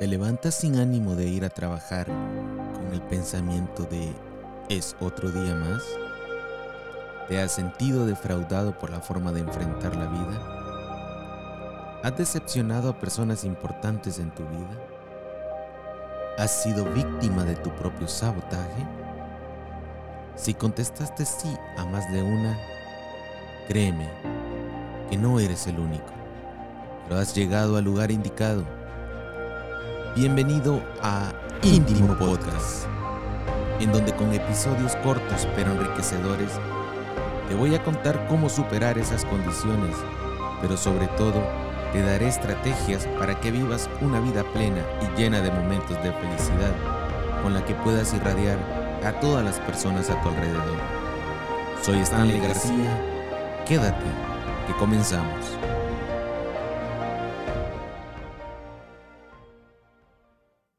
Te levantas sin ánimo de ir a trabajar con el pensamiento de ¿es otro día más? ¿Te has sentido defraudado por la forma de enfrentar la vida? ¿Has decepcionado a personas importantes en tu vida? ¿Has sido víctima de tu propio sabotaje? Si contestaste sí a más de una, créeme que no eres el único, pero has llegado al lugar indicado Bienvenido a Íntimo Podcast, en donde con episodios cortos pero enriquecedores te voy a contar cómo superar esas condiciones, pero sobre todo te daré estrategias para que vivas una vida plena y llena de momentos de felicidad, con la que puedas irradiar a todas las personas a tu alrededor. Soy Stanley García, quédate, que comenzamos.